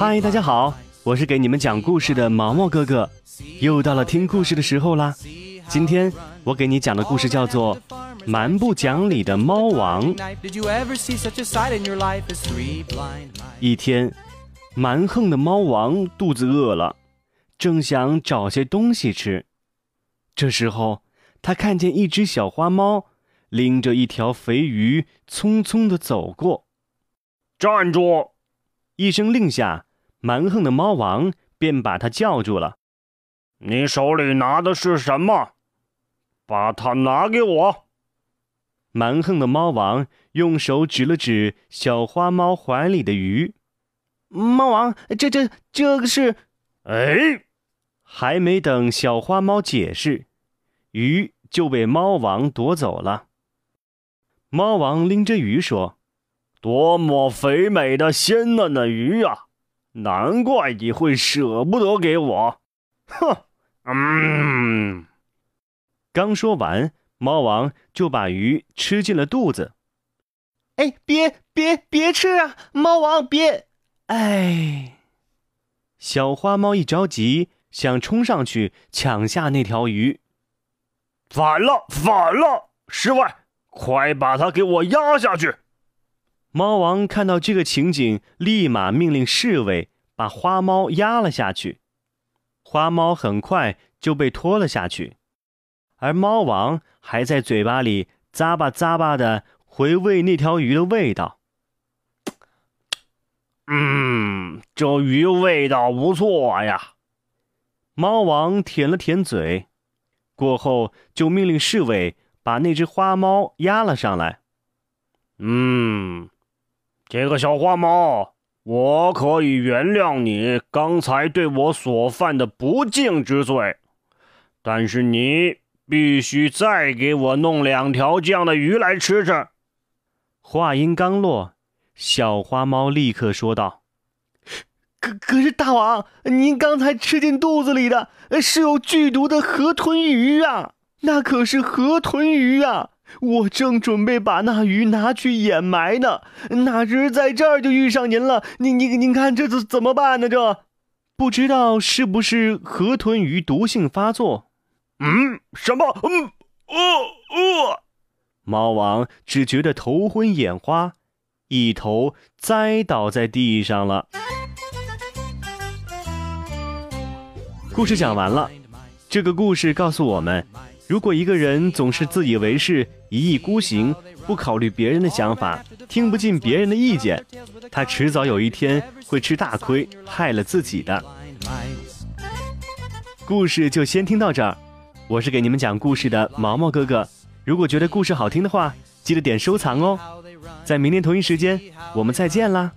嗨，大家好，我是给你们讲故事的毛毛哥哥，又到了听故事的时候啦。今天我给你讲的故事叫做《蛮不讲理的猫王》。一天，蛮横的猫王肚子饿了，正想找些东西吃。这时候，他看见一只小花猫拎着一条肥鱼，匆匆的走过。站住！一声令下。蛮横的猫王便把他叫住了：“你手里拿的是什么？把它拿给我。”蛮横的猫王用手指了指小花猫怀里的鱼：“猫王，这这这个是……哎！”还没等小花猫解释，鱼就被猫王夺走了。猫王拎着鱼说：“多么肥美的鲜嫩的鱼啊！”难怪你会舍不得给我，哼！嗯，刚说完，猫王就把鱼吃进了肚子。哎，别别别吃啊！猫王别！哎，小花猫一着急，想冲上去抢下那条鱼。反了，反了！侍卫，快把它给我压下去！猫王看到这个情景，立马命令侍卫把花猫压了下去。花猫很快就被拖了下去，而猫王还在嘴巴里咂巴咂巴的回味那条鱼的味道。嗯，这鱼味道不错呀。猫王舔了舔嘴，过后就命令侍卫把那只花猫押了上来。嗯。这个小花猫，我可以原谅你刚才对我所犯的不敬之罪，但是你必须再给我弄两条这样的鱼来吃吃。话音刚落，小花猫立刻说道：“可可是大王，您刚才吃进肚子里的是有剧毒的河豚鱼啊，那可是河豚鱼啊！”我正准备把那鱼拿去掩埋呢，哪知在这儿就遇上您了。您您您看这怎怎么办呢？这不知道是不是河豚鱼毒性发作？嗯，什么？嗯，呃呃，猫王只觉得头昏眼花，一头栽倒在地上了。故事讲完了，这个故事告诉我们。如果一个人总是自以为是、一意孤行，不考虑别人的想法，听不进别人的意见，他迟早有一天会吃大亏，害了自己的。故事就先听到这儿，我是给你们讲故事的毛毛哥哥。如果觉得故事好听的话，记得点收藏哦。在明天同一时间，我们再见啦。